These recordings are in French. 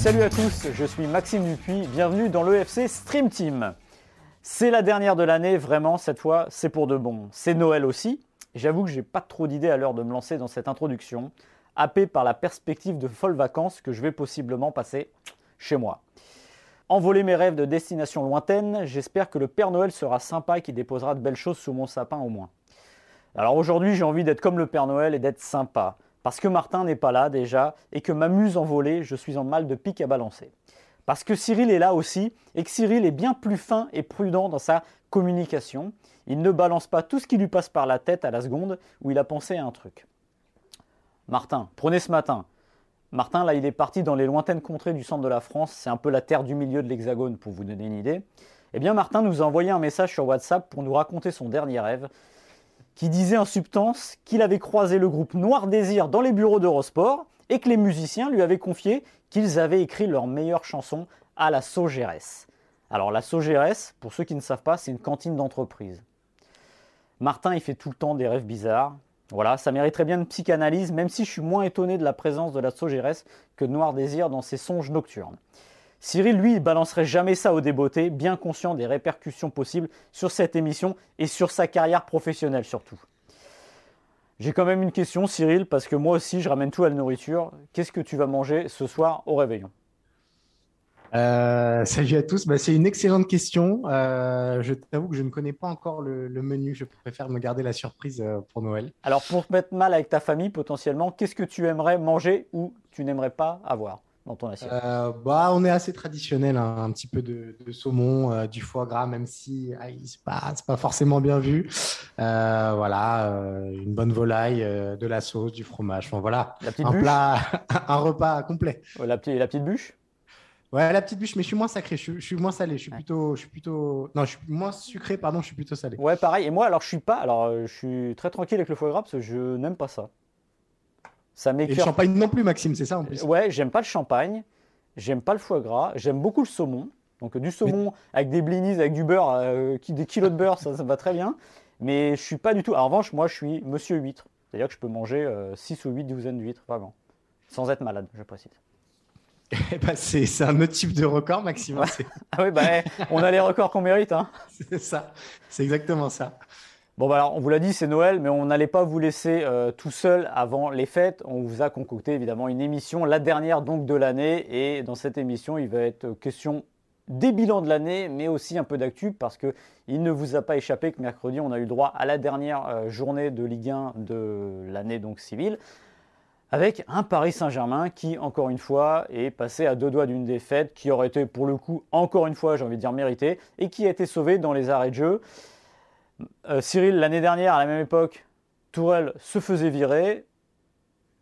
Salut à tous, je suis Maxime Dupuis, bienvenue dans l'EFC Stream Team. C'est la dernière de l'année, vraiment, cette fois, c'est pour de bon. C'est Noël aussi. J'avoue que j'ai pas trop d'idées à l'heure de me lancer dans cette introduction, happé par la perspective de folles vacances que je vais possiblement passer chez moi. Envoler mes rêves de destination lointaine, j'espère que le Père Noël sera sympa et qu'il déposera de belles choses sous mon sapin au moins. Alors aujourd'hui, j'ai envie d'être comme le Père Noël et d'être sympa. Parce que Martin n'est pas là déjà et que ma muse envolée, je suis en mal de pique à balancer. Parce que Cyril est là aussi et que Cyril est bien plus fin et prudent dans sa communication. Il ne balance pas tout ce qui lui passe par la tête à la seconde où il a pensé à un truc. Martin, prenez ce matin. Martin, là, il est parti dans les lointaines contrées du centre de la France. C'est un peu la terre du milieu de l'Hexagone pour vous donner une idée. Eh bien, Martin nous a envoyé un message sur WhatsApp pour nous raconter son dernier rêve qui disait en substance qu'il avait croisé le groupe Noir Désir dans les bureaux d'Eurosport et que les musiciens lui avaient confié qu'ils avaient écrit leurs meilleures chansons à la Sogérès. Alors la Sogérès, pour ceux qui ne savent pas, c'est une cantine d'entreprise. Martin, il fait tout le temps des rêves bizarres. Voilà, ça mériterait bien une psychanalyse, même si je suis moins étonné de la présence de la Sogérès que Noir Désir dans ses songes nocturnes. Cyril, lui, il balancerait jamais ça au débeauté, bien conscient des répercussions possibles sur cette émission et sur sa carrière professionnelle surtout. J'ai quand même une question, Cyril, parce que moi aussi, je ramène tout à la nourriture. Qu'est-ce que tu vas manger ce soir au réveillon? Euh, salut à tous. Bah, c'est une excellente question. Euh, je t'avoue que je ne connais pas encore le, le menu. Je préfère me garder la surprise euh, pour Noël. Alors, pour te mettre mal avec ta famille, potentiellement, qu'est-ce que tu aimerais manger ou tu n'aimerais pas avoir dans ton assiette? Euh, bah, on est assez traditionnel, hein. un petit peu de, de saumon, du foie gras, même si ah, c'est pas, pas forcément bien vu. Voilà, une bonne volaille, de la sauce, du fromage. Enfin, voilà, un plat, un repas complet. La, petite- la petite bûche? Ouais, la petite bûche, mais je suis moins sacré, je, suis- je suis moins salé, je suis Ouais. plutôt, je suis plutôt, non, je suis moins sucré, pardon, je suis plutôt salé. Ouais, pareil. Et moi, alors, je suis pas. Alors, euh, je suis très tranquille avec le foie gras parce que je n'aime pas ça. Ça Et le champagne non plus, Maxime, c'est ça en plus. Ouais, j'aime pas le champagne, j'aime pas le foie gras, j'aime beaucoup le saumon. Donc du saumon avec des blinis, avec du beurre, euh, des kilos de beurre, ça, ça me va très bien. Mais je suis pas du tout. En revanche, moi, je suis monsieur huître. C'est-à-dire que je peux manger 6 ou 8 douzaines d'huîtres, vraiment. Sans être malade, je précise. Eh ben, c'est un autre type de record, Maxime. Ah oui, bah, eh, on a les records qu'on mérite. Hein. C'est ça. C'est exactement ça. Bon, bah alors, on vous l'a dit, c'est Noël, mais on n'allait pas vous laisser euh, tout seul avant les fêtes. On vous a concocté évidemment une émission, la dernière donc de l'année. Et dans cette émission, il va être question des bilans de l'année, mais aussi un peu d'actu, parce que il ne vous a pas échappé que mercredi, on a eu droit à la dernière euh, journée de Ligue 1 de l'année donc civile, avec un Paris Saint-Germain qui, encore une fois, est passé à deux doigts d'une défaite, qui aurait été pour le coup, encore une fois, j'ai envie de dire méritée, et qui a été sauvé dans les arrêts de jeu. Euh, Cyril, l'année dernière, à la même époque, Tourelle se faisait virer.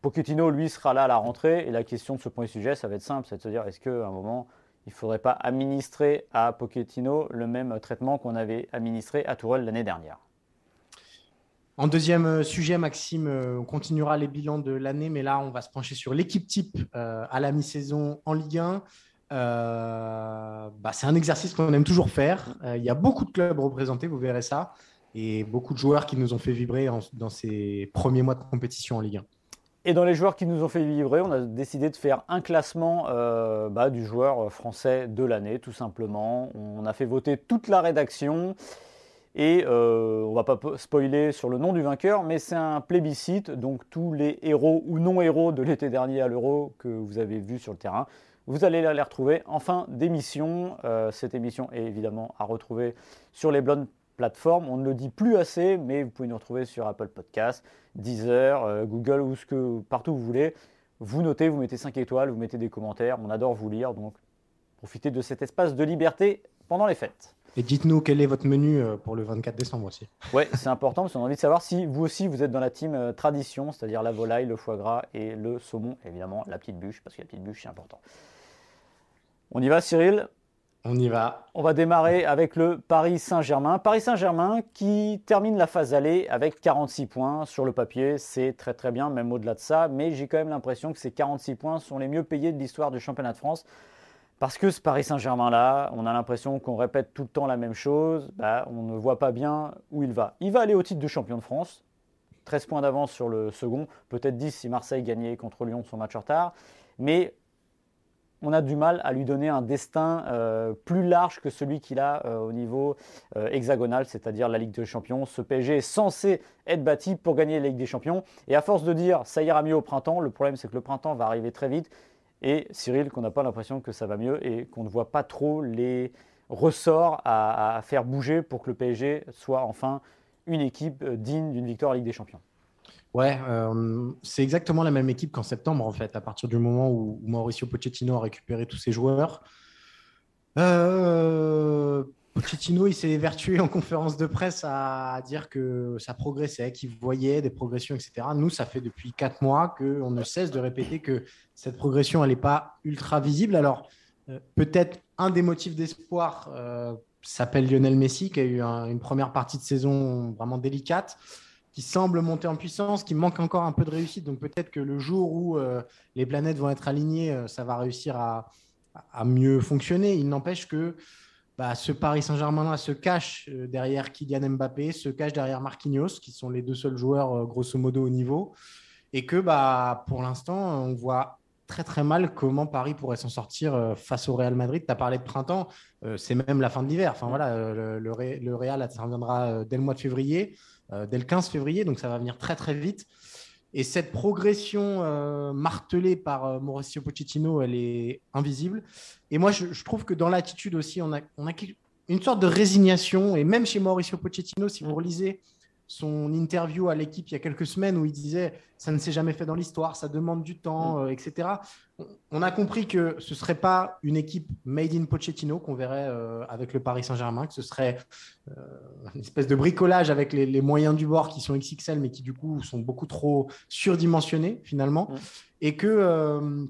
Pochettino, lui, sera là à la rentrée. Et la question de ce premier sujet, ça va être simple, c'est de se dire, est-ce qu'à un moment, il ne faudrait pas administrer à Pochettino le même traitement qu'on avait administré à Tourelle l'année dernière? En deuxième euh, sujet, Maxime, euh, on continuera les bilans de l'année, mais là, on va se pencher sur l'équipe type euh, à la mi-saison en Ligue 1. Euh, bah, c'est un exercice qu'on aime toujours faire. Il y a beaucoup de clubs représentés, vous verrez ça, et beaucoup de joueurs qui nous ont fait vibrer dans ces premiers mois de compétition en Ligue 1. Et dans les joueurs qui nous ont fait vibrer, on a décidé de faire un classement bah, du joueur français de l'année, tout simplement. On a fait voter toute la rédaction. Et euh, on va pas po- spoiler sur le nom du vainqueur, mais c'est un plébiscite. Donc tous les héros ou non-héros de l'été dernier à l'Euro que vous avez vus sur le terrain, vous allez les retrouver en fin d'émission. Euh, cette émission est évidemment à retrouver sur les bonnes plateformes. On ne le dit plus assez, mais vous pouvez nous retrouver sur Apple Podcasts, Deezer, euh, Google ou ce que, partout où vous voulez. Vous notez, vous mettez 5 étoiles, vous mettez des commentaires. On adore vous lire, donc profiter de cet espace de liberté pendant les fêtes. Et dites-nous quel est votre menu euh, pour le 24 décembre aussi. Oui, c'est important parce qu'on a envie de savoir si vous aussi vous êtes dans la team euh, tradition, c'est-à-dire la volaille, le foie gras et le saumon, évidemment la petite bûche, parce que la petite bûche c'est important. On y va Cyril? On y va. On va démarrer avec le Paris Saint-Germain. Paris Saint-Germain qui termine la phase allée avec 46 points. Sur le papier, c'est très très bien, même au-delà de ça, mais j'ai quand même l'impression que ces 46 points sont les mieux payés de l'histoire du championnat de France. Parce que ce Paris Saint-Germain-là, on a l'impression qu'on répète tout le temps la même chose, bah, on ne voit pas bien où il va. Il va aller au titre de champion de France, 13 points d'avance sur le second, peut-être 10 si Marseille gagnait contre Lyon son match en retard, mais on a du mal à lui donner un destin euh, plus large que celui qu'il a euh, au niveau euh, hexagonal, c'est-à-dire la Ligue des Champions. Ce PSG est censé être bâti pour gagner la Ligue des Champions. Et à force de dire ça ira mieux au printemps, le problème c'est que le printemps va arriver très vite et Cyril, qu'on n'a pas l'impression que ça va mieux et qu'on ne voit pas trop les ressorts à, faire bouger pour que le PSG soit enfin une équipe euh, digne d'une victoire en Ligue des Champions. Ouais, euh, c'est exactement la même équipe qu'en septembre en fait, à partir du moment où, Mauricio Pochettino a récupéré tous ses joueurs. Euh, Pochettino, il s'est évertué en conférence de presse à dire que ça progressait, qu'il voyait des progressions, etc. Nous, ça fait depuis quatre mois qu'on ne cesse de répéter que cette progression, elle n'est pas ultra visible. Alors, euh, peut-être un des motifs d'espoir euh, s'appelle Lionel Messi, qui a eu une première partie de saison vraiment délicate, qui semble monter en puissance, qui manque encore un peu de réussite. Donc, peut-être que le jour où euh, les planètes vont être alignées, ça va réussir à mieux fonctionner. Il n'empêche que bah, ce Paris Saint-Germain-là se cache euh, derrière Kylian Mbappé, se cache derrière Marquinhos, qui sont les deux seuls joueurs euh, grosso modo au niveau, et que bah, pour l'instant, on voit très très mal comment Paris pourrait s'en sortir euh, face au Real Madrid. Tu as parlé de printemps, c'est même la fin de l'hiver. Enfin voilà, le, le, Real, ça reviendra dès le mois de février, dès le 15 février, donc ça va venir très très vite. Et cette progression euh, martelée par euh, Mauricio Pochettino, elle est invisible. Et moi, je, trouve que dans l'attitude aussi, on a, on a, une sorte de résignation. Et même chez Mauricio Pochettino, si vous relisez son interview à l'équipe il y a quelques semaines où il disait ça ne s'est jamais fait dans l'histoire, ça demande du temps, mm. euh, etc. On a compris que ce ne serait pas une équipe made in Pochettino qu'on verrait euh, avec le Paris Saint-Germain, que ce serait euh, une espèce de bricolage avec les, moyens du bord qui sont XXL mais qui du coup sont beaucoup trop surdimensionnés finalement, mm. et que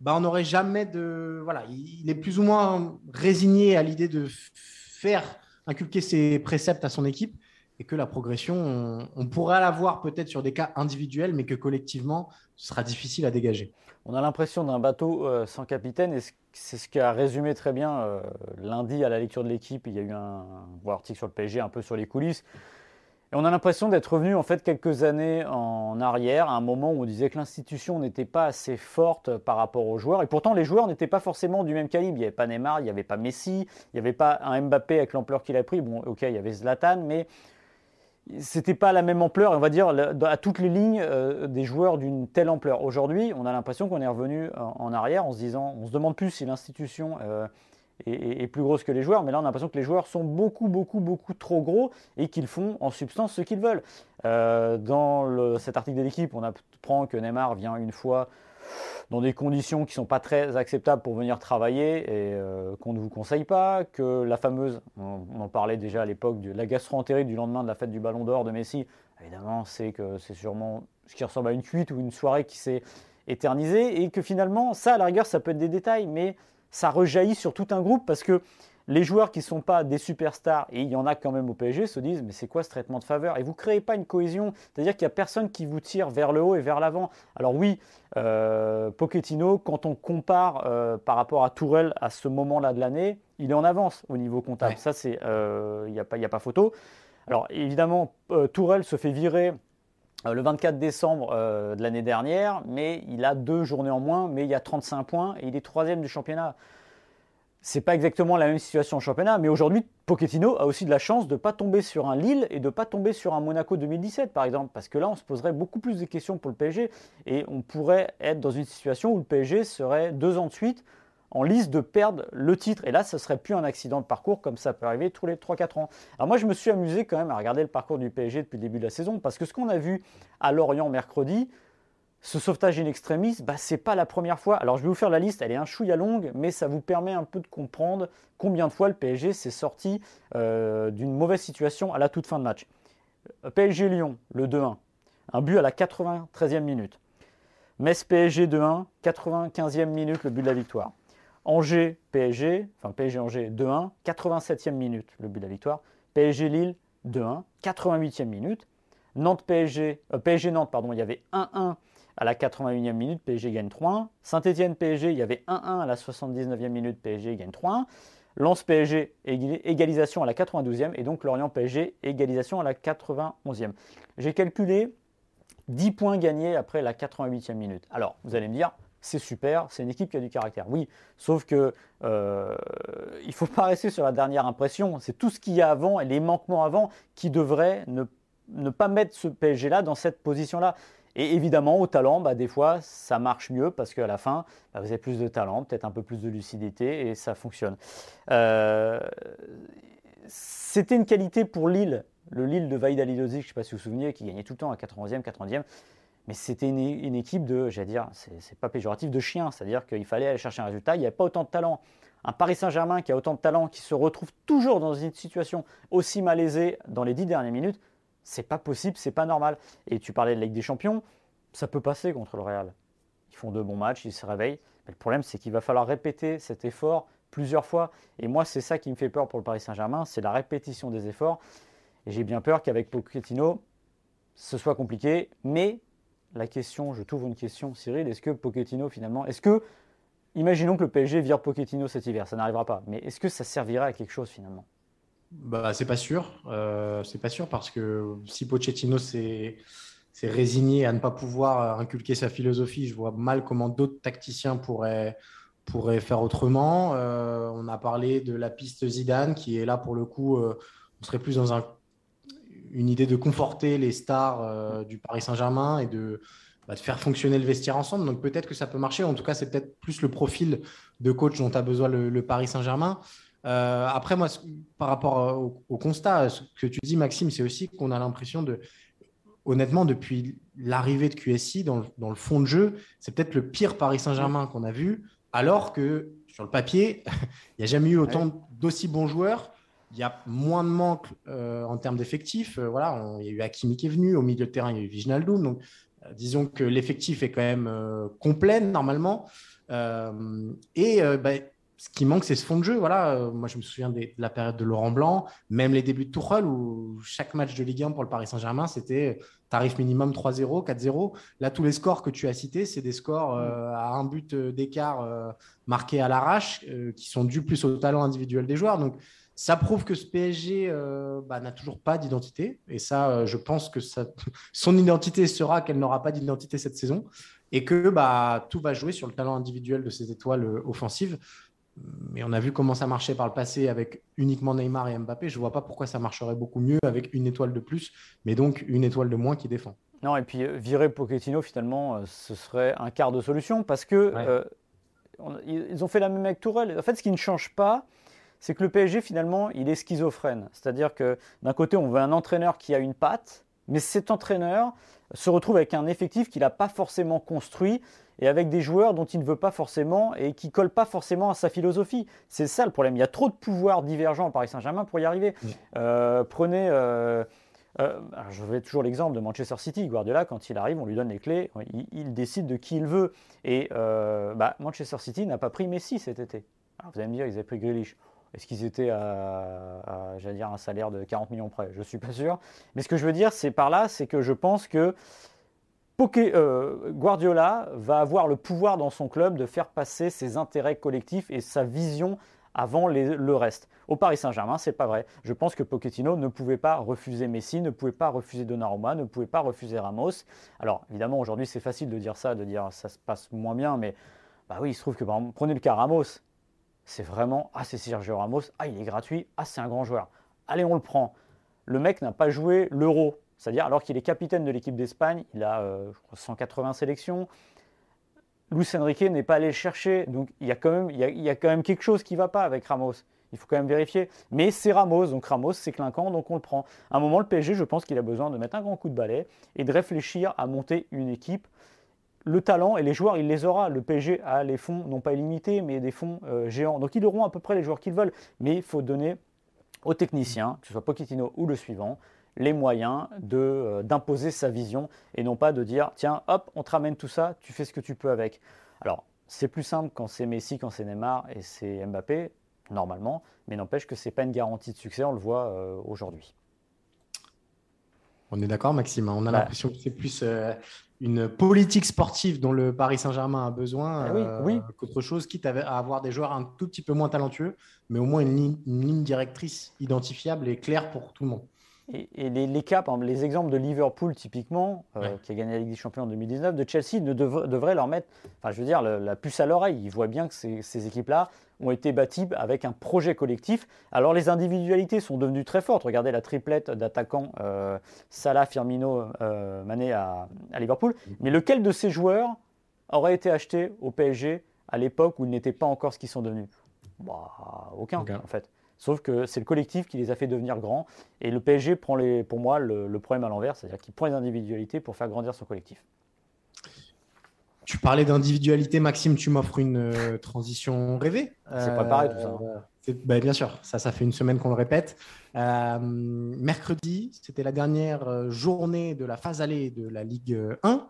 bah, on n'aurait jamais de voilà, il est plus ou moins résigné à l'idée de faire inculquer ses préceptes à son équipe et que la progression, on, pourra la voir peut-être sur des cas individuels, mais que collectivement, ce sera difficile à dégager. On a l'impression d'un bateau euh, sans capitaine, et c'est ce qui a résumé très bien euh, lundi à la lecture de l'équipe. Il y a eu un, un article sur le PSG, un peu sur les coulisses. Et on a l'impression d'être revenu en fait quelques années en arrière, à un moment où on disait que l'institution n'était pas assez forte par rapport aux joueurs. Et pourtant, les joueurs n'étaient pas forcément du même calibre. Il n'y avait pas Neymar, il n'y avait pas Messi, il n'y avait pas un Mbappé avec l'ampleur qu'il a pris. Bon, ok, il y avait Zlatan, mais c'était pas la même ampleur, on va dire, à toutes les lignes euh, des joueurs d'une telle ampleur. Aujourd'hui, on a l'impression qu'on est revenu en, arrière en se disant, on se demande plus si l'institution euh, est, plus grosse que les joueurs, mais là on a l'impression que les joueurs sont beaucoup, beaucoup, beaucoup trop gros et qu'ils font en substance ce qu'ils veulent. Euh, dans cet article de l'équipe, on apprend que Neymar vient une fois dans des conditions qui ne sont pas très acceptables pour venir travailler et euh, qu'on ne vous conseille pas, que la fameuse, on, en parlait déjà à l'époque, de la gastro-entérite du lendemain de la fête du Ballon d'Or de Messi, évidemment, c'est que c'est sûrement ce qui ressemble à une cuite ou une soirée qui s'est éternisée et que finalement, ça, à la rigueur, ça peut être des détails, mais ça rejaillit sur tout un groupe parce que les joueurs qui ne sont pas des superstars, et il y en a quand même au PSG, se disent mais c'est quoi ce traitement de faveur? Et vous ne créez pas une cohésion, c'est-à-dire qu'il n'y a personne qui vous tire vers le haut et vers l'avant. Alors oui, euh, Pochettino, quand on compare euh, par rapport à Tourelle à ce moment-là de l'année, il est en avance au niveau comptable. Ça, c'est euh, il n'y a, pas, a pas photo. Alors évidemment, Tourelle se fait virer le 24 décembre de l'année dernière, mais il a deux journées en moins, mais il y a 35 points et il est troisième du championnat c'est pas exactement la même situation en championnat, mais aujourd'hui, Pochettino a aussi de la chance de ne pas tomber sur un Lille et de ne pas tomber sur un Monaco 2017, par exemple, parce que là, on se poserait beaucoup plus de questions pour le PSG et on pourrait être dans une situation où le PSG serait deux ans de suite en liste de perdre le titre. Et là, ce serait plus un accident de parcours comme ça peut arriver tous les 3-4 ans. Alors moi, je me suis amusé quand même à regarder le parcours du PSG depuis le début de la saison, parce que ce qu'on a vu à Lorient mercredi, ce sauvetage in extremis, bah, c'est pas la première fois. Alors je vais vous faire la liste, elle est un chouïa longue, mais ça vous permet un peu de comprendre combien de fois le PSG s'est sorti euh, d'une mauvaise situation à la toute fin de match. Euh, PSG Lyon, le 2-1, un but à la 93e minute. Metz PSG 2-1, 95e minute, le but de la victoire. Angers PSG, enfin PSG Angers 2-1, 87e minute, le but de la victoire. PSG Lille 2-1, 88e minute. Nantes PSG, euh, PSG Nantes, pardon, il y avait 1-1 à la 81e minute, PSG gagne 3-1. Saint-Etienne PSG, il y avait 1-1 à la 79e minute, PSG gagne 3-1. Lens PSG, égalisation à la 92e. Et donc Lorient PSG, égalisation à la 91e. J'ai calculé 10 points gagnés après la 88e minute. Alors, vous allez me dire, c'est super, c'est une équipe qui a du caractère. Oui, sauf que euh, il ne faut pas rester sur la dernière impression. C'est tout ce qu'il y a avant et les manquements avant qui devraient ne, ne pas mettre ce PSG-là dans cette position-là. Et évidemment, au talent, bah, des fois, ça marche mieux parce qu'à la fin, bah, vous avez plus de talent, peut-être un peu plus de lucidité et ça fonctionne. Euh, c'était une qualité pour Lille, le Lille de Vaïd Alidozic, je ne sais pas si vous vous souvenez, qui gagnait tout le temps à 90e, 90e. Mais c'était une, équipe de, j'allais dire, c'est pas péjoratif, de chiens. C'est-à-dire qu'il fallait aller chercher un résultat. Il n'y avait pas autant de talent. Un Paris Saint-Germain qui a autant de talent, qui se retrouve toujours dans une situation aussi malaisée dans les dix dernières minutes, c'est pas possible, c'est pas normal. Et tu parlais de Ligue des Champions, ça peut passer contre le Real. Ils font deux bons matchs, ils se réveillent. Mais le problème, c'est qu'il va falloir répéter cet effort plusieurs fois. Et moi, c'est ça qui me fait peur pour le Paris Saint-Germain, c'est la répétition des efforts. Et j'ai bien peur qu'avec Pochettino, ce soit compliqué. Mais la question, je trouve une question, Cyril, est-ce que Pochettino finalement, est-ce que, imaginons que le PSG vire Pochettino cet hiver, ça n'arrivera pas, mais est-ce que ça servirait à quelque chose finalement? Bah, c'est pas sûr. Euh, c'est pas sûr parce que si Pochettino s'est résigné à ne pas pouvoir inculquer sa philosophie, je vois mal comment d'autres tacticiens pourraient, pourraient faire autrement. Euh, on a parlé de la piste Zidane qui est là pour le coup, euh, on serait plus dans un, une idée de conforter les stars du Paris Saint-Germain et bah, de, faire fonctionner le vestiaire ensemble. Donc peut-être que ça peut marcher. En tout cas, c'est peut-être plus le profil de coach dont a besoin le Paris Saint-Germain. Euh, après, moi, par rapport au, constat, ce que tu dis, Maxime, c'est aussi qu'on a l'impression de, honnêtement, depuis l'arrivée de QSI dans le, fond de jeu, c'est peut-être le pire Paris Saint-Germain qu'on a vu, alors que sur le papier, il n'y a jamais eu autant d'aussi bons joueurs. Il y a moins de manque euh, en termes d'effectifs. Euh, voilà, il y a eu Hakimi qui est venu, au milieu de terrain, il y a eu Viginaldoum. Donc, disons que l'effectif est quand même complet normalement. et bah, ce qui manque, c'est ce fond de jeu. Voilà, euh, moi, je me souviens de la période de Laurent Blanc, même les débuts de Tuchel, où chaque match de Ligue 1 pour le Paris Saint-Germain, c'était tarif minimum 3-0, 4-0. Là, tous les scores que tu as cités, c'est des scores euh, à un but euh, d'écart marqués à l'arrache, qui sont dus plus au talent individuel des joueurs. Donc, ça prouve que ce PSG bah, n'a toujours pas d'identité. Et ça, je pense que ça... son identité sera qu'elle n'aura pas d'identité cette saison. Et que bah, tout va jouer sur le talent individuel de ces étoiles offensives mais on a vu comment ça marchait par le passé avec uniquement Neymar et Mbappé. Je ne vois pas pourquoi ça marcherait beaucoup mieux avec une étoile de plus, mais donc une étoile de moins qui défend. Non, et puis euh, virer Pochettino, finalement, euh, ce serait un quart de solution parce que euh, ils ont fait la même avec Tourelle. En fait, ce qui ne change pas, c'est que le PSG, finalement, il est schizophrène. C'est-à-dire que d'un côté, on veut un entraîneur qui a une patte, mais cet entraîneur se retrouve avec un effectif qu'il n'a pas forcément construit et avec des joueurs dont il ne veut pas forcément et qui ne collent pas forcément à sa philosophie. C'est ça le problème. Il y a trop de pouvoirs divergents au Paris Saint-Germain pour y arriver. Euh, prenez, euh, euh, je vais toujours l'exemple de Manchester City. Guardiola, quand il arrive, on lui donne les clés, il, décide de qui il veut. Et bah, Manchester City n'a pas pris Messi cet été. vous allez me dire, ils avaient pris Grealish. Est-ce qu'ils étaient à, à dire, un salaire de 40 millions près? Je ne suis pas sûr. Mais ce que je veux dire, c'est par là, c'est que je pense que euh, Guardiola va avoir le pouvoir dans son club de faire passer ses intérêts collectifs et sa vision avant le reste. Au Paris Saint-Germain, c'est pas vrai. Je pense que Pochettino ne pouvait pas refuser Messi, ne pouvait pas refuser Donnarumma, ne pouvait pas refuser Ramos. Alors évidemment, aujourd'hui, c'est facile de dire ça, de dire ça se passe moins bien, mais bah oui, il se trouve que prenez le cas Ramos, c'est vraiment ah c'est Sergio Ramos, ah il est gratuit, ah c'est un grand joueur. Allez, on le prend. Le mec n'a pas joué l'Euro c'est-à-dire, alors qu'il est capitaine de l'équipe d'Espagne, il a 180 euh, sélections. Luis Enrique n'est pas allé le chercher. Donc, il y, a quand même, quelque chose qui ne va pas avec Ramos. Il faut quand même vérifier. Mais c'est Ramos. Donc, Ramos, c'est clinquant. Donc, on le prend. À un moment, le PSG, je pense qu'il a besoin de mettre un grand coup de balai et de réfléchir à monter une équipe le talent et les joueurs, il les aura. Le PSG a les fonds, non pas illimités, mais des fonds euh, géants. Donc ils auront à peu près les joueurs qu'ils veulent. Mais il faut donner aux techniciens, que ce soit Pochettino ou le suivant, les moyens euh, d'imposer sa vision et non pas de dire tiens, hop, on te ramène tout ça, tu fais ce que tu peux avec. Alors, c'est plus simple quand c'est Messi, quand c'est Neymar et c'est Mbappé, normalement, mais n'empêche que ce n'est pas une garantie de succès, on le voit euh, aujourd'hui. On est d'accord, Maxime. Hein. On a bah. l'impression que c'est plus euh, une politique sportive dont le Paris Saint-Germain a besoin ah oui, qu'autre chose, quitte à avoir des joueurs un tout petit peu moins talentueux, mais au moins une ligne directrice identifiable et claire pour tout le monde. Et, les, les, cas, les exemples de Liverpool typiquement, euh, qui a gagné la Ligue des Champions en 2019, de Chelsea, ne devraient leur mettre, enfin je veux dire, la, puce à l'oreille. Ils voient bien que ces, équipes-là ont été bâties avec un projet collectif. Alors les individualités sont devenues très fortes. Regardez la triplette d'attaquants euh, Salah, Firmino, euh, Mané à, Liverpool. Mais lequel de ces joueurs aurait été acheté au PSG à l'époque où ils n'étaient pas encore ce qu'ils sont devenus? Bah, Aucun, en fait. Sauf que c'est le collectif qui les a fait devenir grands. Et le PSG prend les, pour moi le, problème à l'envers, c'est-à-dire qu'il prend les individualités pour faire grandir son collectif. Tu parlais d'individualité, Maxime, tu m'offres une euh, transition rêvée. C'est préparé tout ça. Hein. Euh, bah, bien sûr, ça, ça fait une semaine qu'on le répète. Euh, mercredi, c'était la dernière euh, journée de la phase allée de la Ligue 1.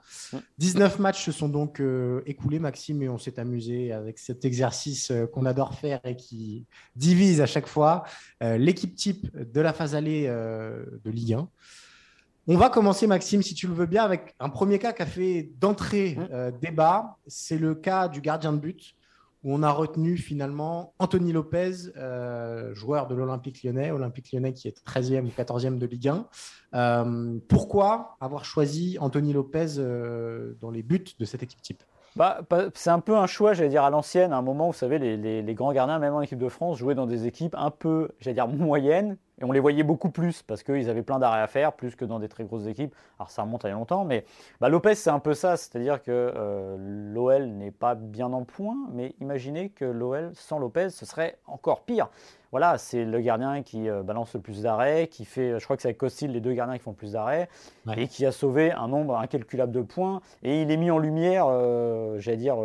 19 matchs se sont donc euh, écoulés, Maxime, et on s'est amusé avec cet exercice qu'on adore faire et qui divise à chaque fois l'équipe type de la phase allée de Ligue 1. On va commencer, Maxime, si tu le veux bien, avec un premier cas qui a fait d'entrée débat. C'est le cas du gardien de but où on a retenu finalement Anthony Lopez, euh, joueur de l'Olympique lyonnais, Olympique lyonnais qui est 13e ou 14e de Ligue 1. Euh, pourquoi avoir choisi Anthony Lopez euh, dans les buts de cette équipe type? Bah, c'est un peu un choix, j'allais dire, à l'ancienne. À un moment, vous savez, les, les, grands gardiens, même en équipe de France, jouaient dans des équipes un peu, j'allais dire, moyennes, et on les voyait beaucoup plus parce qu'ils avaient plein d'arrêts à faire, plus que dans des très grosses équipes. Alors ça remonte à il y a longtemps, mais bah, Lopez c'est un peu ça, c'est-à-dire que euh, l'OL n'est pas bien en point, mais imaginez que l'OL sans Lopez, ce serait encore pire. Voilà, c'est le gardien qui euh, balance le plus d'arrêts, qui fait, je crois que c'est avec Costil les deux gardiens qui font le plus d'arrêts, et qui a sauvé un nombre incalculable de points. Et il est mis en lumière, euh, j'allais dire,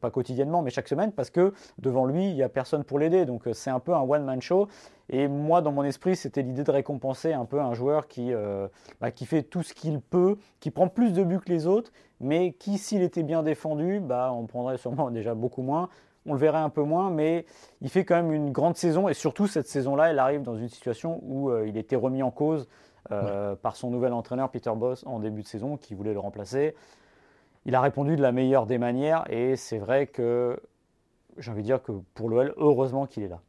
pas quotidiennement, mais chaque semaine, parce que devant lui, il n'y a personne pour l'aider. Donc c'est un peu un one-man show. Et moi, dans mon esprit, c'était l'idée de récompenser un peu un joueur qui, euh, bah, qui fait tout ce qu'il peut, qui prend plus de buts que les autres, mais qui, s'il était bien défendu, bah, on prendrait sûrement déjà beaucoup moins. On le verrait un peu moins, mais il fait quand même une grande saison. Et surtout, cette saison-là, elle arrive dans une situation où euh, il était remis en cause euh, par son nouvel entraîneur, Peter Boss, en début de saison, qui voulait le remplacer. Il a répondu de la meilleure des manières. Et c'est vrai que j'ai envie de dire que pour l'OL, heureusement qu'il est là.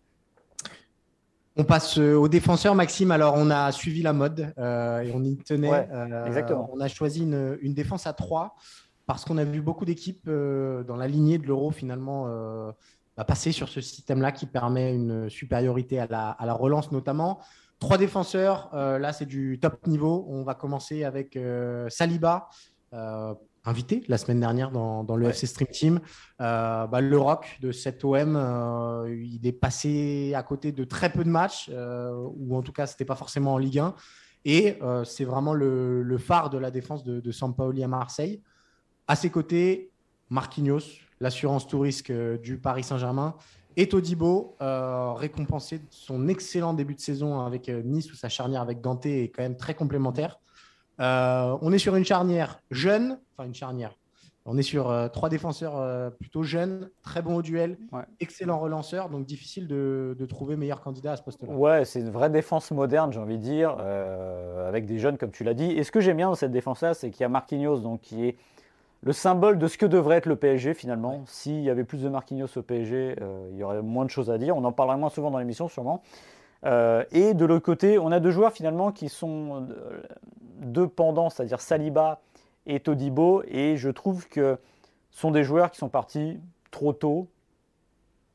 On passe euh, aux défenseurs, Maxime. Alors, on a suivi la mode euh, et on y tenait. Exactement. On a choisi une, défense à 3 parce qu'on a vu beaucoup d'équipes dans la lignée de l'euro finalement bah, passer sur ce système-là qui permet une supériorité à la, à la relance notamment. Trois défenseurs, là c'est du top niveau. On va commencer avec Saliba invité la semaine dernière dans, le FC Stream Team. Euh, bah, le rock de cet OM, euh, il est passé à côté de très peu de matchs, euh, ou en tout cas, ce n'était pas forcément en Ligue 1. Et c'est vraiment le, phare de la défense de, de Sampaoli à Marseille. À ses côtés, Marquinhos, l'assurance tout risque du Paris Saint-Germain. Et Todibo, récompensé de son excellent début de saison avec Nice, où sa charnière avec Ganté est quand même très complémentaire. Euh, on est sur une charnière jeune, enfin une charnière. On est sur euh, trois défenseurs euh, plutôt jeunes, très bons au duel, excellent relanceur, donc difficile de, trouver meilleur candidat à ce poste-là. Ouais, c'est une vraie défense moderne, j'ai envie de dire, avec des jeunes comme tu l'as dit. Et ce que j'aime bien dans cette défense-là, c'est qu'il y a Marquinhos, donc qui est le symbole de ce que devrait être le PSG finalement. S'il y avait plus de Marquinhos au PSG, il y aurait moins de choses à dire. On en parlera moins souvent dans l'émission sûrement. Euh, et de l'autre côté, on a deux joueurs finalement qui sont euh, deux pendants, c'est-à-dire Saliba et Todibo. Et je trouve que ce sont des joueurs qui sont partis trop tôt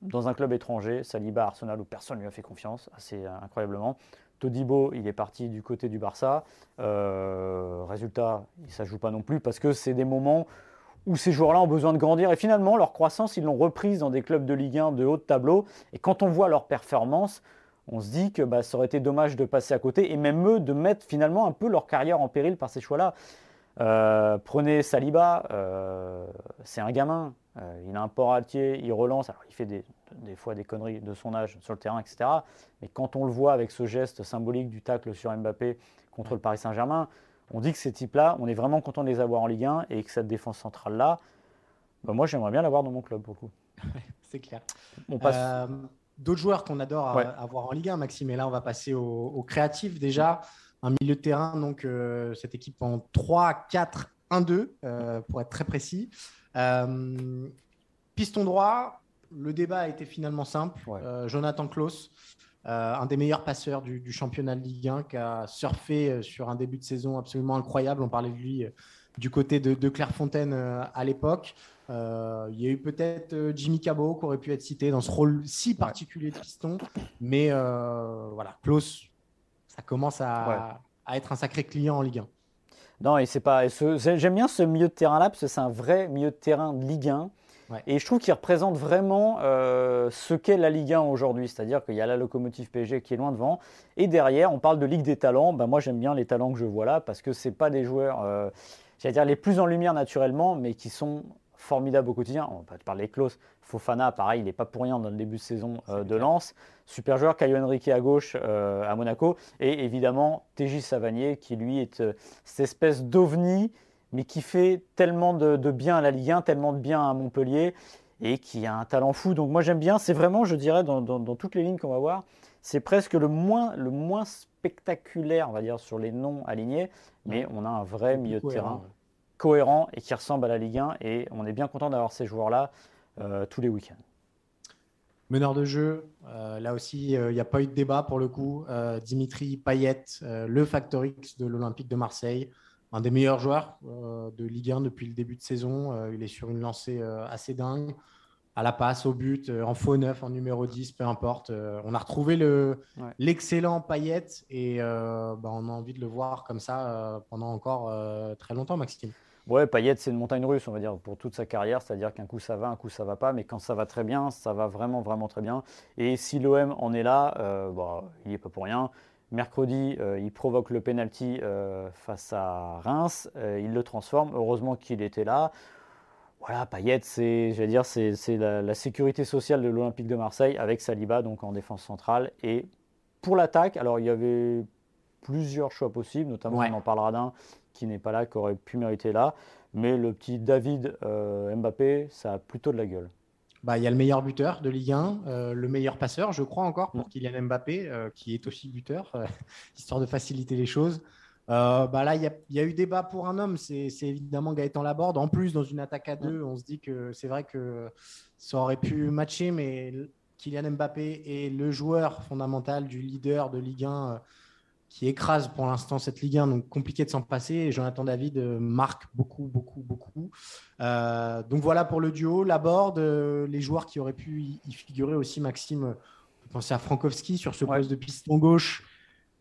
dans un club étranger. Saliba, Arsenal, où personne ne lui a fait confiance, assez incroyablement. Todibo, il est parti du côté du Barça. Euh, résultat, il ne joue pas non plus parce que c'est des moments où ces joueurs-là ont besoin de grandir. Et finalement, leur croissance, ils l'ont reprise dans des clubs de Ligue 1 de haut de tableau. Et quand on voit leur performance, on se dit que bah, ça aurait été dommage de passer à côté et même eux de mettre finalement un peu leur carrière en péril par ces choix-là. Euh, prenez Saliba, euh, c'est un gamin, il a un port altier, il relance, alors il fait des, des, fois des conneries de son âge sur le terrain, etc. Mais quand on le voit avec ce geste symbolique du tacle sur Mbappé contre le Paris Saint-Germain, on dit que ces types-là, on est vraiment content de les avoir en Ligue 1 et que cette défense centrale-là, bah moi j'aimerais bien l'avoir dans mon club pour le coup. c'est clair. On passe... D'autres joueurs qu'on adore avoir en Ligue 1, Maxime, et là on va passer au, au créatif déjà un milieu de terrain, donc euh, cette équipe en 3, 4, 1, 2, pour être très précis. Euh, piston droit, le débat a été finalement simple. Euh, Jonathan Klaus, un des meilleurs passeurs du, championnat de Ligue 1, qui a surfé sur un début de saison absolument incroyable. On parlait de lui du côté de, de Clairefontaine à l'époque. il y a eu peut-être Jimmy Cabot qui aurait pu être cité dans ce rôle si particulier de piston. Mais voilà, Klaus ça commence à, être un sacré client en Ligue 1. Non, et c'est pas. J'aime bien ce milieu de terrain-là parce que c'est un vrai milieu de terrain de Ligue 1. Et je trouve qu'il représente vraiment euh, ce qu'est la Ligue 1 aujourd'hui. C'est-à-dire qu'il y a la locomotive PSG qui est loin devant. Et derrière, on parle de Ligue des talents. Ben, moi, j'aime bien les talents que je vois là parce que ce pas des joueurs, euh, j'allais dire, les plus en lumière naturellement, mais qui sont formidable au quotidien. On va te parler de Klaus. Fofana, pareil, il n'est pas pour rien dans le début de saison euh, de Lens. Super joueur, Caio Henrique à gauche euh, à Monaco. Et évidemment, TJ Savanier, qui lui est cette espèce d'ovni, mais qui fait tellement de, bien à la Ligue 1, tellement de bien à Montpellier, et qui a un talent fou. Donc moi j'aime bien, c'est vraiment, je dirais, dans, toutes les lignes qu'on va voir, c'est presque le moins, le moins spectaculaire, on va dire, sur les noms alignés, mais on a un vrai milieu de terrain cohérent et qui ressemble à la Ligue 1. Et on est bien content d'avoir ces joueurs-là euh, tous les week-ends. Meneur de jeu, euh, là aussi, euh, il n'y a pas eu de débat pour le coup. Dimitri Payet, le Factor X de l'Olympique de Marseille, un des meilleurs joueurs de Ligue 1 depuis le début de saison. il est sur une lancée assez dingue à la passe, au but, en faux neuf, en numéro 10, peu importe. on a retrouvé l'excellent Payet et bah, on a envie de le voir comme ça pendant encore très longtemps, Maxime. Ouais, Payet, c'est une montagne russe, on va dire, pour toute sa carrière. C'est-à-dire qu'un coup ça va, un coup ça va pas. Mais quand ça va très bien, ça va vraiment, vraiment très bien. Et si l'OM en est là, euh, bah, il n'y est pas pour rien. Mercredi, euh, il provoque le penalty euh, face à Reims. il le transforme. Heureusement qu'il était là. Voilà, Payet, c'est, dire, c'est, la, la, sécurité sociale de l'Olympique de Marseille avec Saliba, donc en défense centrale. Et pour l'attaque, alors il y avait plusieurs choix possibles, notamment on en parlera d'un qui n'est pas là, qui aurait pu mériter là. Mais le petit David euh, Mbappé, ça a plutôt de la gueule. Bah, il y a le meilleur buteur de Ligue 1, euh, le meilleur passeur, je crois encore, pour mm. Kylian Mbappé, euh, qui est aussi buteur, histoire de faciliter les choses. bah là, il y, a eu débat pour un homme, c'est évidemment Gaëtan Laborde. En plus, dans une attaque à deux, on se dit que c'est vrai que ça aurait pu matcher, mais Kylian Mbappé est le joueur fondamental du leader de Ligue 1 qui écrase pour l'instant cette Ligue 1, donc compliqué de s'en passer. Et Jonathan David euh, marque beaucoup, beaucoup, beaucoup. Euh, donc voilà pour le duo. La board, euh, les joueurs qui auraient pu y, figurer aussi, Maxime, je pensais à Frankowski sur ce poste de piston gauche,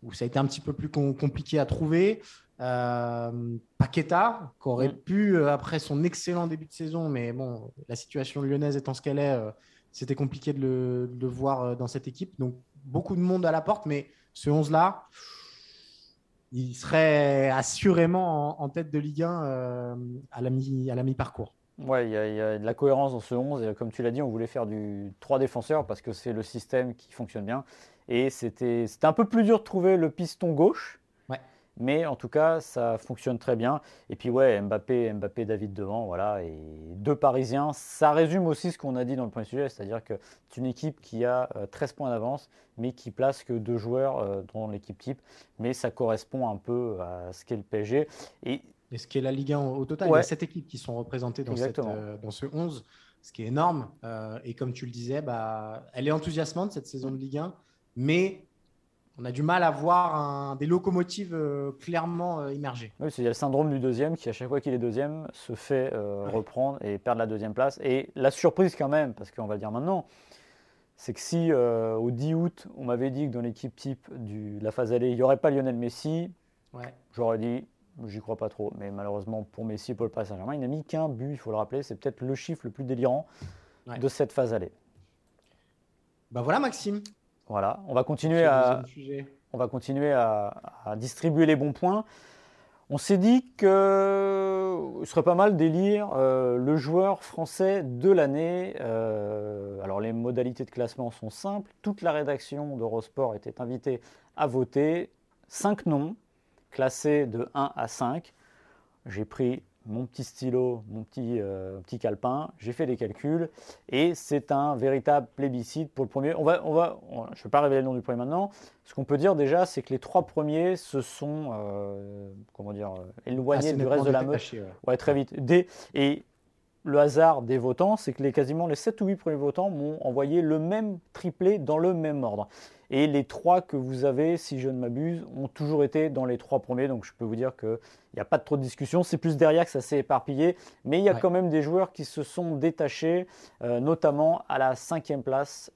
où ça a été un petit peu plus compliqué à trouver. Paqueta, qui aurait pu, après son excellent début de saison, mais bon, la situation lyonnaise étant ce qu'elle est, c'était compliqué de le, de le, voir dans cette équipe. Donc beaucoup de monde à la porte, mais ce 11-là, il serait assurément en, tête de Ligue 1 euh, à la mi-parcours. Ouais, il y, a de la cohérence dans ce 11. Et comme tu l'as dit, on voulait faire du 3 défenseurs parce que c'est le système qui fonctionne bien. Et c'était un peu plus dur de trouver le piston gauche. Mais en tout cas, ça fonctionne très bien. Et puis ouais, Mbappé, Mbappé, David devant, voilà. Et deux Parisiens, ça résume aussi ce qu'on a dit dans le premier sujet, c'est-à-dire que c'est une équipe qui a 13 euh, points d'avance, mais qui place que deux joueurs euh, dans l'équipe type. Mais ça correspond un peu à ce qu'est le PSG. Et, ce qu'est la Ligue 1 au total, il y a sept équipes qui sont représentées dans, euh, dans ce 11, ce qui est énorme. et comme tu le disais, bah, elle est enthousiasmante cette saison de Ligue 1, mais on a du mal à voir des locomotives euh, clairement euh, immergées. Oui, c'est le syndrome du deuxième qui, à chaque fois qu'il est deuxième, se fait euh, reprendre et perdre la deuxième place. Et la surprise quand même, parce qu'on va le dire maintenant, c'est que si au 10 août, on m'avait dit que dans l'équipe type de la phase allée, il n'y aurait pas Lionel Messi, j'aurais dit, j'y crois pas trop. Mais malheureusement, pour Messi et Paul Paris Saint-Germain, il n'a mis qu'un but, il faut le rappeler. C'est peut-être le chiffre le plus délirant de cette phase allée. Ben voilà, Maxime. Voilà, on va continuer, à, on va continuer à, distribuer les bons points. On s'est dit que ce serait pas mal d'élire euh, le joueur français de l'année. Euh, alors les modalités de classement sont simples. Toute la rédaction d'Eurosport était invitée à voter. Cinq noms classés de 1 à 5. J'ai pris mon petit stylo, mon petit, euh, petit calepin, j'ai fait des calculs et c'est un véritable plébiscite pour le premier. On va, on va, je ne vais pas révéler le nom du premier maintenant. Ce qu'on peut dire déjà, c'est que les trois premiers se sont euh, comment dire, euh, éloignés du reste de la meute. Ouais. très vite. et le hasard des votants, c'est que les, quasiment les 7 ou 8 premiers votants m'ont envoyé le même triplé dans le même ordre. Et les trois que vous avez, si je ne m'abuse, ont toujours été dans les trois premiers. Donc je peux vous dire qu'il n'y a pas de trop de discussion. C'est plus derrière que ça s'est éparpillé. Mais il y a quand même des joueurs qui se sont détachés, euh, notamment à la cinquième place,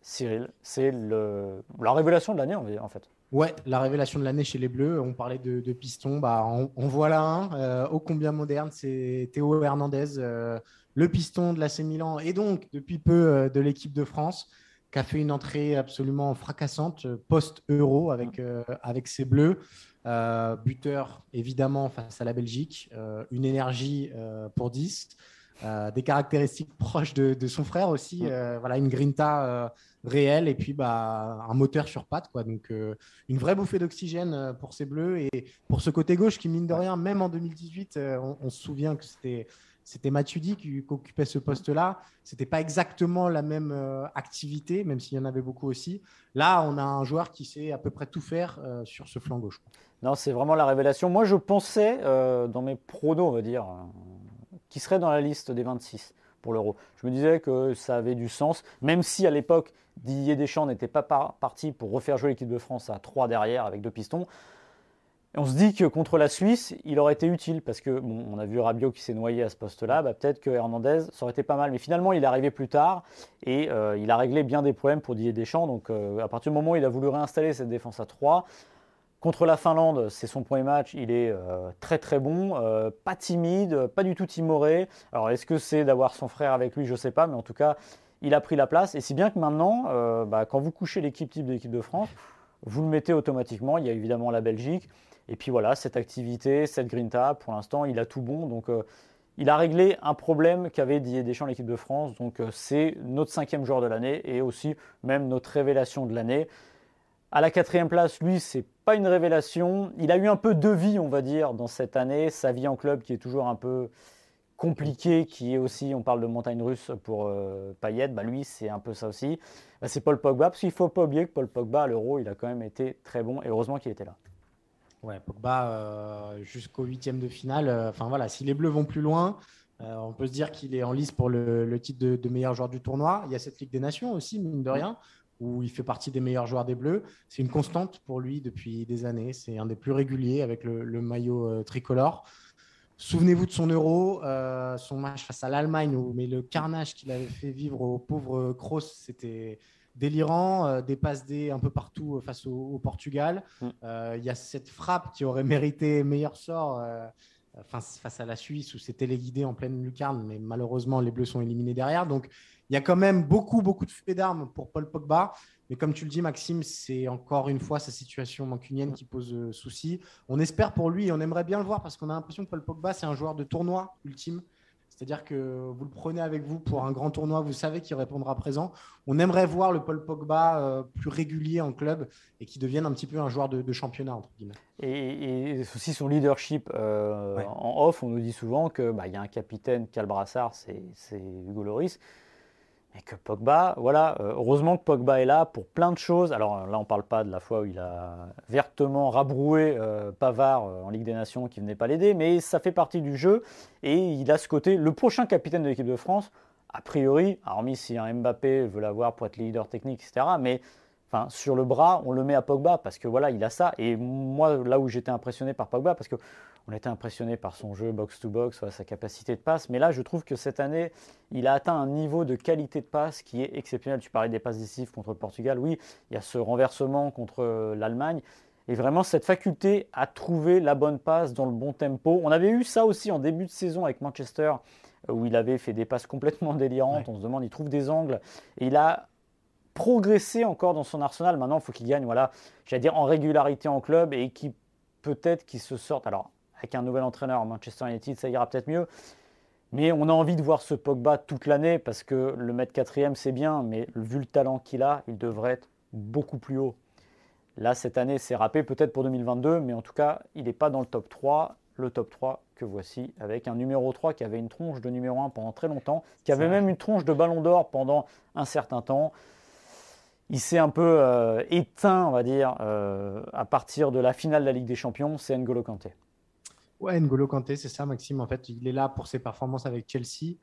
Cyril. C'est la révélation de l'année en fait. Ouais, la révélation de l'année chez les Bleus. On parlait de, piston. Bah, on, voilà un, euh, ô combien moderne, c'est Théo Hernandez, euh, le piston de l'AC Milan et donc depuis peu de l'équipe de France qui a fait une entrée absolument fracassante euh, post-euro avec, euh, avec ses bleus. Euh, buteur évidemment face à la Belgique, une énergie pour 10, des caractéristiques proches de, son frère aussi, voilà, une grinta réelle et puis bah, un moteur sur patte. Quoi. Donc une vraie bouffée d'oxygène pour ces bleus et pour ce côté gauche qui, mine de rien, même en 2018, on se souvient que c'était c'était Matuidi qui, occupait ce poste-là. C'était pas exactement la même euh, activité, même s'il y en avait beaucoup aussi. Là, on a un joueur qui sait à peu près tout faire euh, sur ce flanc gauche. Non, c'est vraiment la révélation. Moi, je pensais, euh, dans mes pronos, on va dire, qu'il serait dans la liste des 26 pour l'Euro. Je me disais que ça avait du sens, même si à l'époque, Didier Deschamps n'était pas parti pour refaire jouer l'équipe de France à 3 derrière avec deux pistons on se dit que contre la Suisse, il aurait été utile parce que on a vu Rabiot qui s'est noyé à ce poste-là. Bah, peut-être que Hernandez, ça aurait été pas mal. Mais finalement, il est arrivé plus tard et euh, il a réglé bien des problèmes pour Didier Deschamps. Donc, euh, à partir du moment où il a voulu réinstaller cette défense à 3, contre la Finlande, c'est son premier match. Il est euh, très très bon, pas timide, pas du tout timoré. Alors, est-ce que c'est d'avoir son frère avec lui? Je ne sais pas, mais en tout cas, il a pris la place. Et si bien que maintenant, bah, quand vous couchez l'équipe type de l'équipe de France, vous le mettez automatiquement. Il y a évidemment la Belgique. Et puis voilà, cette activité, cette grinta, pour l'instant, il a tout bon. Donc euh, il a réglé un problème qu'avait Didier Deschamps, l'équipe de France. Donc euh, c'est notre cinquième joueur de l'année et aussi même notre révélation de l'année. À la quatrième place, lui, c'est pas une révélation. Il a eu un peu de vie, on va dire, dans cette année. Sa vie en club qui est toujours un peu compliquée, qui est aussi, on parle de montagne russe pour euh, Payet, bah lui, c'est un peu ça aussi. Bah, c'est Paul Pogba, parce qu'il ne faut pas oublier que Paul Pogba, à l'Euro, il a quand même été très bon, et heureusement qu'il était là. Ouais, Pogba euh, jusqu'au huitième de finale. Euh, enfin voilà, si les Bleus vont plus loin, euh, on peut se dire qu'il est en lice pour le, titre de, meilleur joueur du tournoi. Il y a cette Ligue des Nations aussi, mine de rien, où il fait partie des meilleurs joueurs des Bleus. C'est une constante pour lui depuis des années. C'est un des plus réguliers avec le, maillot tricolore. Souvenez-vous de son euro, son match face à l'Allemagne, mais le carnage qu'il avait fait vivre au pauvre Kroos, c'était délirant, euh, des passes D un peu partout euh, face au, Portugal. Mm. Euh, il y a cette frappe qui aurait mérité meilleur sort face, à la Suisse où c'était téléguidé en pleine lucarne, mais malheureusement les Bleus sont éliminés derrière. Donc il y a quand même beaucoup, beaucoup de faits d'armes pour Paul Pogba. Mais comme tu le dis, Maxime, c'est encore une fois sa situation mancunienne qui pose souci. On espère pour lui, on aimerait bien le voir parce qu'on a l'impression que Paul Pogba, c'est un joueur de tournoi ultime. C'est-à-dire que vous le prenez avec vous pour un grand tournoi, vous savez qu'il répondra présent. On aimerait voir le Paul Pogba euh, plus régulier en club et qui devienne un petit peu un joueur de, championnat, entre guillemets. Et, aussi son leadership euh, en off, on nous dit souvent qu'il bah, y a un capitaine qui a le brassard, c'est Hugo Loris. Et que Pogba, voilà, euh, heureusement que Pogba est là pour plein de choses. Alors là, on ne parle pas de la fois où il a vertement rabroué euh, Pavard euh, en Ligue des Nations qui ne venait pas l'aider, mais ça fait partie du jeu. Et il a ce côté, le prochain capitaine de l'équipe de France, a priori, hormis si un Mbappé veut l'avoir pour être leader technique, etc., mais enfin, sur le bras, on le met à Pogba parce que voilà, il a ça. Et moi, là où j'étais impressionné par Pogba, parce que on était impressionné par son jeu box-to-box, sa capacité de passe. Mais là, je trouve que cette année, il a atteint un niveau de qualité de passe qui est exceptionnel. Tu parlais des passes décisives contre le Portugal. Oui, il y a ce renversement contre euh, l'Allemagne. Et vraiment, cette faculté à trouver la bonne passe dans le bon tempo. On avait eu ça aussi en début de saison avec Manchester, euh, où il avait fait des passes complètement délirantes. On se demande, il trouve des angles. Et il a progressé encore dans son arsenal. Maintenant, il faut qu'il gagne, voilà, j'allais dire, en régularité en club et qui peut-être qu'il se sorte. Alors, avec un nouvel entraîneur Manchester United, ça ira peut-être mieux. Mais on a envie de voir ce Pogba toute l'année parce que le mettre quatrième, c'est bien, mais vu le talent qu'il a, il devrait être beaucoup plus haut. Là, cette année, c'est râpé peut-être pour 2022, mais en tout cas, il n'est pas dans le top 3. Le top 3 que voici, avec un numéro 3 qui avait une tronche de numéro 1 pendant très longtemps, qui avait même une tronche de ballon d'or pendant un certain temps. Il s'est un peu euh, éteint, on va dire, euh, à partir de la finale de la Ligue des Champions, c'est N'Golo Kanté. Ouais, N'Golo Kanté, c'est ça, Maxime. En fait, il est là pour ses performances avec Chelsea.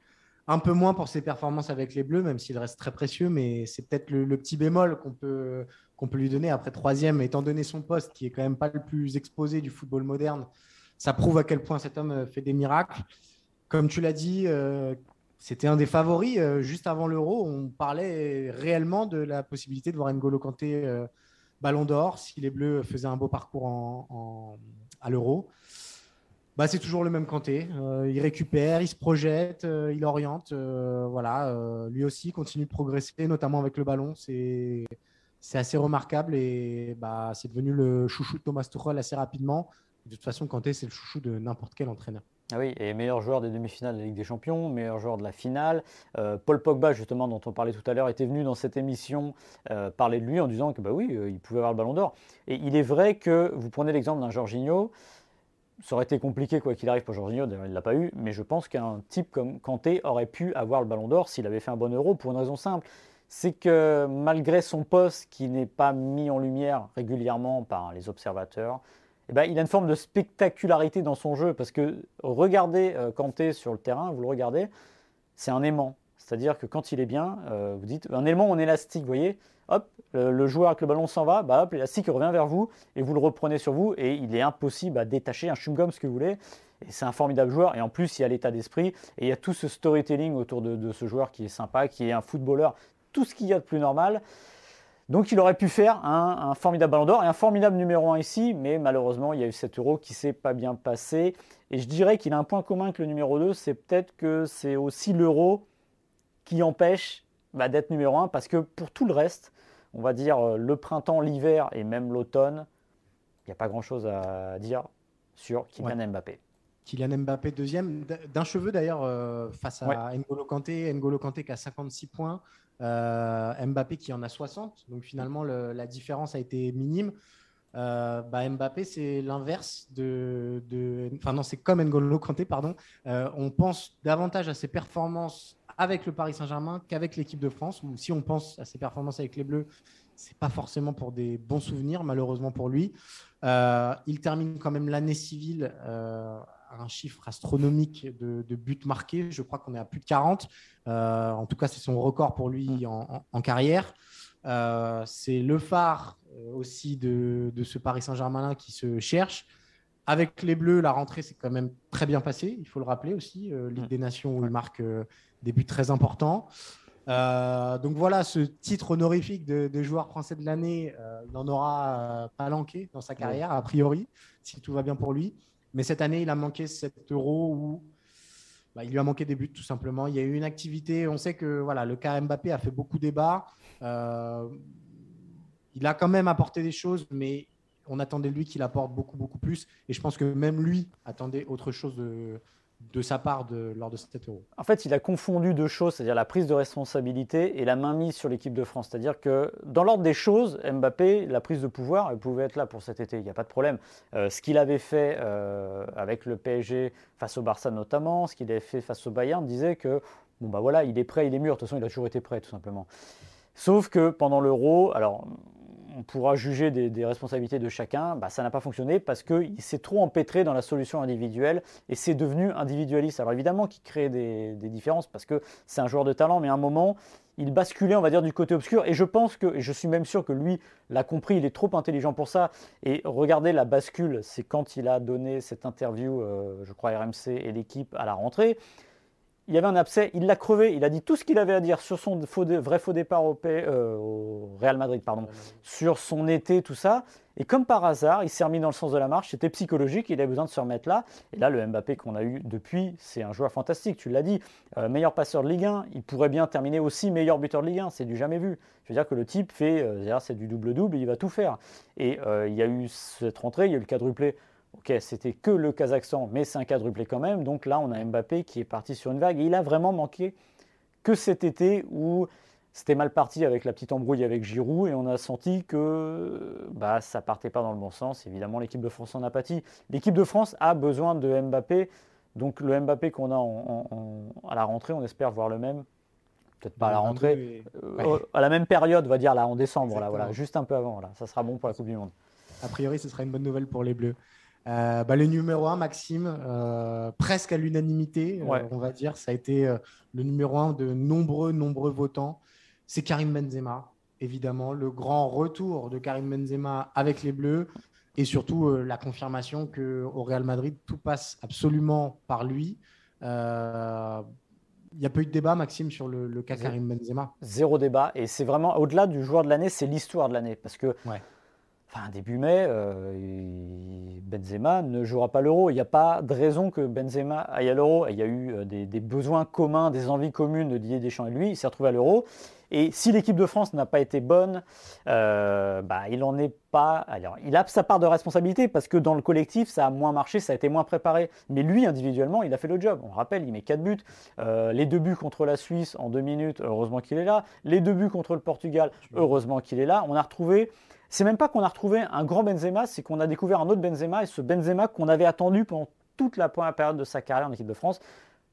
Un peu moins pour ses performances avec les Bleus, même s'il reste très précieux, mais c'est peut-être le, petit bémol qu'on peut, peut lui donner après troisième, étant donné son poste, qui est quand même pas le plus exposé du football moderne. Ça prouve à quel point cet homme fait des miracles. Comme tu l'as dit, euh, c'était un des favoris. Euh, juste avant l'Euro, on parlait réellement de la possibilité de voir N'Golo Kanté Ballon d'Or si les Bleus faisaient un beau parcours en, à l'Euro. Bah, c'est toujours le même Kanté. Euh, il récupère, il se projette, euh, il oriente. Euh, voilà, lui aussi continue de progresser, notamment avec le ballon. C'est c'est assez remarquable et bah, c'est devenu le chouchou de Thomas Tuchel assez rapidement. De toute façon, Kanté, c'est le chouchou de n'importe quel entraîneur. Ah oui, et meilleur joueur des demi-finales de la Ligue des Champions, meilleur joueur de la finale. Paul Pogba, justement, dont on parlait tout à l'heure, était venu dans cette émission parler de lui en disant que bah oui, il pouvait avoir le ballon d'or. Et il est vrai que vous prenez l'exemple d'un Jorginho, ça aurait été compliqué quoi qu'il arrive pour Jorginho, d'ailleurs il ne l'a pas eu, mais je pense qu'un type comme Kanté aurait pu avoir le ballon d'or s'il avait fait un bon euro pour une raison simple. C'est que malgré son poste qui n'est pas mis en lumière régulièrement par les observateurs, eh ben, il a une forme de spectacularité dans son jeu parce que regardez euh, Kanté sur le terrain, vous le regardez, c'est un aimant. C'est-à-dire que quand il est bien, euh, vous dites un élément en élastique, vous voyez, hop, le, joueur avec le ballon s'en va, bah hop, l'élastique revient vers vous et vous le reprenez sur vous et il est impossible à détacher un chewing-gum, ce que vous voulez. Et c'est un formidable joueur. Et en plus, il y a l'état d'esprit et il y a tout ce storytelling autour de, ce joueur qui est sympa, qui est un footballeur, tout ce qu'il y a de plus normal. Donc il aurait pu faire un, formidable ballon d'or et un formidable numéro 1 ici, mais malheureusement, il y a eu 7 euros qui s'est pas bien passé. Et je dirais qu'il a un point commun avec le numéro 2, c'est peut-être que c'est aussi l'euro qui empêche bah, d'être numéro 1 parce que pour tout le reste, on va dire euh, le printemps, l'hiver et même l'automne, il n'y a pas grand-chose à dire sur Kylian Mbappé. Kylian Mbappé deuxième, d'un cheveu d'ailleurs euh, face à N'Golo Kanté. N'Golo Kanté qui a 56 points, euh, Mbappé qui en a 60. Donc finalement, la différence a été minime. Bah, Mbappé, c'est l'inverse de, Enfin non, c'est comme N'Golo Kanté, pardon. on pense davantage à ses performances avec le Paris Saint-Germain qu'avec l'équipe de France. Ou si on pense à ses performances avec les Bleus, c'est pas forcément pour des bons souvenirs, malheureusement pour lui. Euh, il termine quand même l'année civile euh, un chiffre astronomique de, buts marqués. Je crois qu'on est à plus de 40. Euh, en tout cas, c'est son record pour lui en, carrière. c'est le phare aussi de, de ce Paris Saint-Germain qui se cherche. Avec les Bleus, la rentrée s'est quand même très bien passée, il faut le rappeler aussi. Ligue des Nations où il marque des buts très importants. Euh, donc voilà, ce titre honorifique de, joueur français de l'année, euh, il n'en aura euh, pas manqué dans sa carrière, a priori, si tout va bien pour lui. Mais cette année, il a manqué 7 euros où bah, il lui a manqué des buts, tout simplement. Il y a eu une activité, on sait que voilà, le cas Mbappé a fait beaucoup débat. il a quand même apporté des choses, mais on attendait de lui qu'il apporte beaucoup, beaucoup plus. Et je pense que même lui attendait autre chose de sa part de, lors de cet euro En fait, il a confondu deux choses, c'est-à-dire la prise de responsabilité et la mainmise sur l'équipe de France. C'est-à-dire que dans l'ordre des choses, Mbappé, la prise de pouvoir, elle pouvait être là pour cet été, il n'y a pas de problème. Euh, ce qu'il avait fait euh, avec le PSG face au Barça notamment, ce qu'il avait fait face au Bayern, disait que bon bah voilà, il est prêt, il est mûr. De toute façon, il a toujours été prêt, tout simplement. Sauf que pendant l'euro, alors on pourra juger des, responsabilités de chacun, bah, ça n'a pas fonctionné parce qu'il s'est trop empêtré dans la solution individuelle et c'est devenu individualiste. Alors évidemment qu'il crée des, différences parce que c'est un joueur de talent, mais à un moment, il basculait, on va dire, du côté obscur. Et je pense que, et je suis même sûr que lui l'a compris, il est trop intelligent pour ça. Et regardez la bascule, c'est quand il a donné cette interview, euh, je crois RMC et l'équipe à la rentrée il y avait un abcès, il l'a crevé, il a dit tout ce qu'il avait à dire sur son vrai faux départ euh, au, Real Madrid, pardon, sur son été, tout ça. Et comme par hasard, il s'est remis dans le sens de la marche, c'était psychologique, il avait besoin de se remettre là. Et là, le Mbappé qu'on a eu depuis, c'est un joueur fantastique, tu l'as dit, euh, meilleur passeur de Ligue 1, il pourrait bien terminer aussi meilleur buteur de Ligue 1, c'est du jamais vu. Je veux dire que le type fait, euh, c'est du double-double, il va tout faire. Et il y a eu cette rentrée, il y a eu le quadruplé Ok, c'était que le Kazakhstan, mais c'est un quadruplé quand même. Donc là, on a Mbappé qui est parti sur une vague. Et il a vraiment manqué que cet été où c'était mal parti avec la petite embrouille avec Giroud et on a senti que bah, ça partait pas dans le bon sens. Évidemment, l'équipe de France en a pâti. L'équipe de France a besoin de Mbappé. Donc le Mbappé qu'on a à la rentrée, on espère voir le même. Peut-être pas à la rentrée, euh, à la même période, on va dire là en décembre, là, voilà, juste un peu avant. Là. Ça sera bon pour la Coupe du Monde. A priori, ce sera une bonne nouvelle pour les Bleus. Euh, bah, le numéro 1, Maxime, euh, presque à l'unanimité, on va dire, ça a été le numéro 1 de nombreux, nombreux votants. C'est Karim Benzema, évidemment, le grand retour de Karim Benzema avec les Bleus. Et surtout euh, la confirmation qu'au Real Madrid, tout passe absolument par lui. Il euh, n'y a pas eu de débat, Maxime, sur le, cas Karim Benzema? Zéro débat. Et c'est vraiment, au-delà du joueur de l'année, c'est l'histoire de l'année. Parce que Enfin, début mai, euh, Benzema ne jouera pas l'euro. Il n'y a pas de raison que Benzema aille à l'euro. Il y a eu euh, des, besoins communs, des envies communes de Didier Deschamps et lui. Il s'est retrouvé à l'euro. Et si l'équipe de France n'a pas été bonne, euh, bah, il en est pas. Alors, il a sa part de responsabilité parce que dans le collectif, ça a moins marché, ça a été moins préparé. Mais lui, individuellement, il a fait le job. On rappelle, il met 4 buts. les deux buts contre la Suisse en deux minutes, heureusement qu'il est là. Les deux buts contre le Portugal, heureusement qu'il est là. On a retrouvé c'est même pas qu'on a retrouvé un grand Benzema, c'est qu'on a découvert un autre Benzema et ce Benzema qu'on avait attendu pendant toute la première période de sa carrière en équipe de France.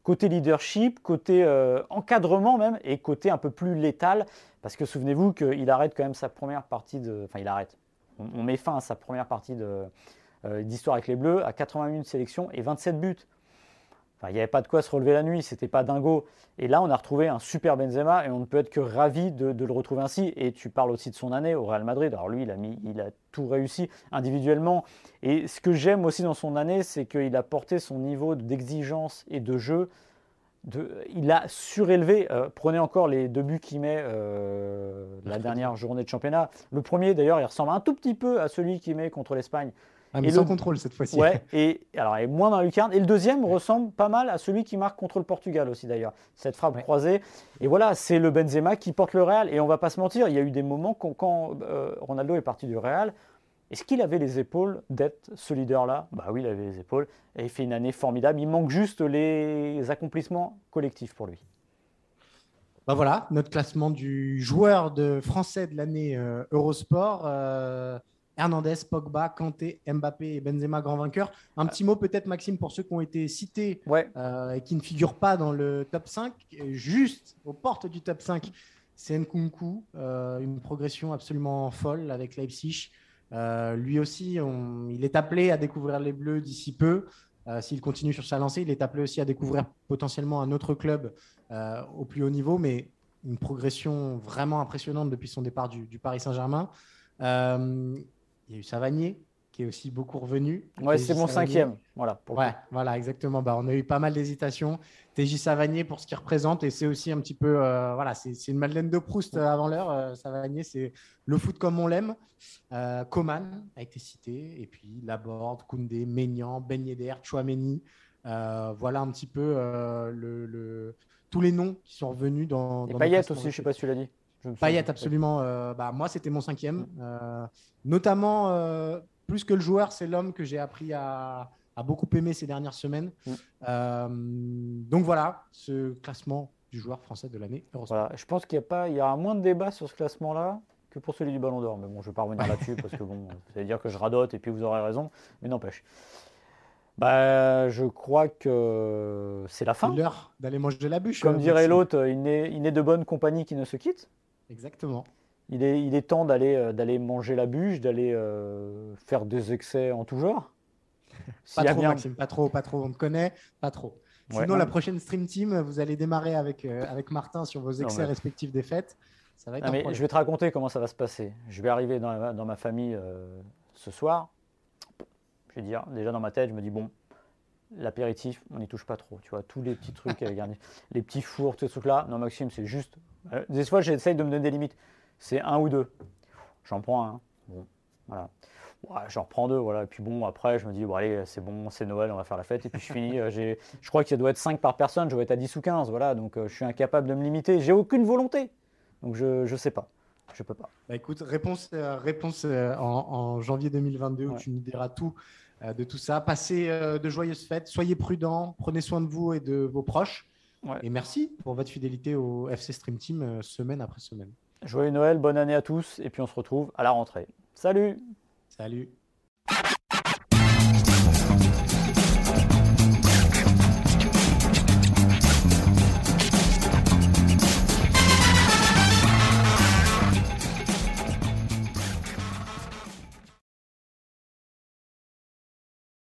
Côté leadership, côté euh, encadrement même et côté un peu plus létal. Parce que souvenez-vous qu'il arrête quand même sa première partie de. Enfin, il arrête. On, met fin à sa première partie euh, d'histoire avec les Bleus à 80 minutes de sélection et 27 buts il n'y avait pas de quoi se relever la nuit, c'était pas dingo. Et là, on a retrouvé un super Benzema et on ne peut être que ravi de, le retrouver ainsi. Et tu parles aussi de son année au Real Madrid. Alors lui, il a, mis, il a tout réussi individuellement. Et ce que j'aime aussi dans son année, c'est qu'il a porté son niveau d'exigence et de jeu. De, il a surélevé. Euh, prenez encore les deux buts qu'il met euh, la dernière journée de championnat. Le premier, d'ailleurs, il ressemble un tout petit peu à celui qu'il met contre l'Espagne. Ah, mais et sans contrôle cette fois-ci. Ouais, et alors est moins dans la lucarne. Et le deuxième ressemble pas mal à celui qui marque contre le Portugal aussi d'ailleurs. Cette frappe croisée. Et voilà, c'est le Benzema qui porte le Real. Et on va pas se mentir, il y a eu des moments quand, quand euh, Ronaldo est parti du Real. Est-ce qu'il avait les épaules d'être ce leader-là? Bah oui, il avait les épaules. Et il fait une année formidable. Il manque juste les accomplissements collectifs pour lui. Bah voilà, notre classement du joueur de français de l'année euh, Eurosport. Euh, Hernandez, Pogba, Kanté, Mbappé et Benzema grand vainqueur. Un petit mot peut-être, Maxime, pour ceux qui ont été cités euh, et qui ne figurent pas dans le top 5. Juste aux portes du top 5, c'est Nkunku, euh, une progression absolument folle avec Leipzig. Euh, lui aussi, il est appelé à découvrir les Bleus d'ici peu. S'il continue sur sa lancée, il est appelé aussi à découvrir potentiellement un autre club au plus haut niveau, mais une progression vraiment impressionnante depuis son départ du, du Paris Saint-Germain. Il y a eu Savagnier, qui est aussi beaucoup revenu. Ouais, c'est mon cinquième. Voilà, ouais, voilà, exactement. Bah, on a eu pas mal d'hésitations. TJ Savagnier pour ce qu'il représente, et c'est aussi un petit peu, euh, voilà, c'est une Madeleine de Proust euh, avant l'heure. Euh, Savagnier, c'est le foot comme on l'aime. Coman a été cité, et puis Laborde, Koundé, Maignan, Ben Yedder, Chouameni. voilà un petit peu le, tous les noms qui sont revenus dans. Et Payet aussi, je ne sais pas si tu l'as dit. Payet, absolument. Euh, bah, moi, c'était mon cinquième. Euh, notamment, euh, plus que le joueur, c'est l'homme que j'ai appris à, beaucoup aimer ces dernières semaines. Mm. donc voilà, ce classement du joueur français de l'année. Voilà. Je pense qu'il y, a pas, il y aura moins de débats sur ce classement-là que pour celui du Ballon d'Or. Mais bon, je ne vais pas revenir là-dessus parce que bon, vous allez dire que je radote et puis vous aurez raison. Mais n'empêche. Bah, je crois que c'est la fin. l'heure d'aller manger la bûche. Comme dirait l'autre, il n'est de bonne compagnie qui ne se quitte. Exactement. Il est, il est temps d'aller, euh, d'aller manger la bûche, d'aller euh, faire des excès en tout genre. pas trop, Maxime, pas trop, pas trop. On te connaît, pas trop. Sinon, la prochaine Stream Team, vous allez démarrer avec, euh, avec Martin sur vos excès respectifs des fêtes. Ça va être mais je vais te raconter comment ça va se passer. Je vais arriver dans, dans ma famille ce soir. Je vais dire, déjà dans ma tête, je me dis, bon, l'apéritif, on n'y touche pas trop. Tu vois, tous les petits trucs avec les petits fours, tous ces trucs-là. Non, Maxime, c'est juste. Euh, des fois, j'essaye de me donner des limites. C'est un ou deux. J'en prends un. Bon, voilà. j'en reprends deux, voilà. Et puis bon, après, je me dis, bon, allez, c'est bon, c'est Noël, on va faire la fête. Et puis je finis. Euh, je crois qu'il doit être 5 par personne, je dois être à 10 ou 15, voilà. Donc euh, je suis incapable de me limiter. J'ai aucune volonté. Donc je ne sais pas. Je peux pas. Bah, écoute, réponse, réponse en, janvier 2022 où tu nous diras tout de tout ça. Passez euh, de joyeuses fêtes, soyez prudents, prenez soin de vous et de vos proches. Ouais. Et merci pour votre fidélité au FC Stream Team euh, semaine après semaine. Joyeux Noël, bonne année à tous, et puis on se retrouve à la rentrée. Salut Salut